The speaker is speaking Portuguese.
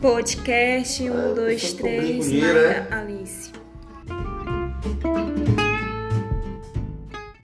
Podcast, um, dois, Só cobrir três. com?